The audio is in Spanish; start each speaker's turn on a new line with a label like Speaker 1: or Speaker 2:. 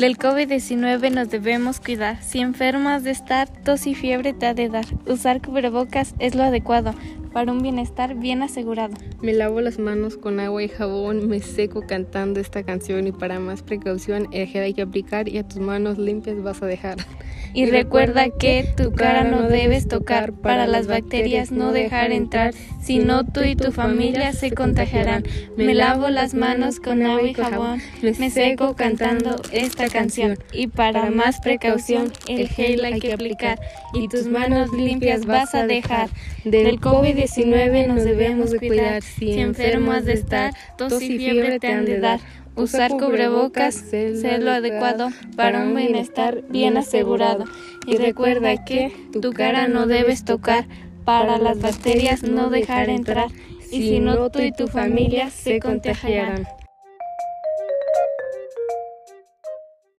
Speaker 1: Del COVID-19 nos debemos cuidar. Si enfermas de estar, tos y fiebre te ha de dar. Usar cubrebocas es lo adecuado para un bienestar bien asegurado.
Speaker 2: Me lavo las manos con agua y jabón, me seco cantando esta canción y para más precaución el gel hay que aplicar y a tus manos limpias vas a dejar.
Speaker 1: Y, recuerda que tu cara no debes tocar para las bacterias no dejar entrar, si no tú y tu familia se contagiarán. Me lavo las manos con agua y jabón, me seco cantando esta canción y para más precaución el gel hay que aplicar y tus manos limpias vas a dejar. Del COVID-19 nos debemos cuidar, si enfermo has de estar, tos y fiebre te han de dar. Usar cubrebocas ser lo adecuado para un bienestar bien asegurado. Y recuerda que tu cara no debes tocar para las bacterias no dejar entrar. Y si no, tú y tu familia se contagiarán.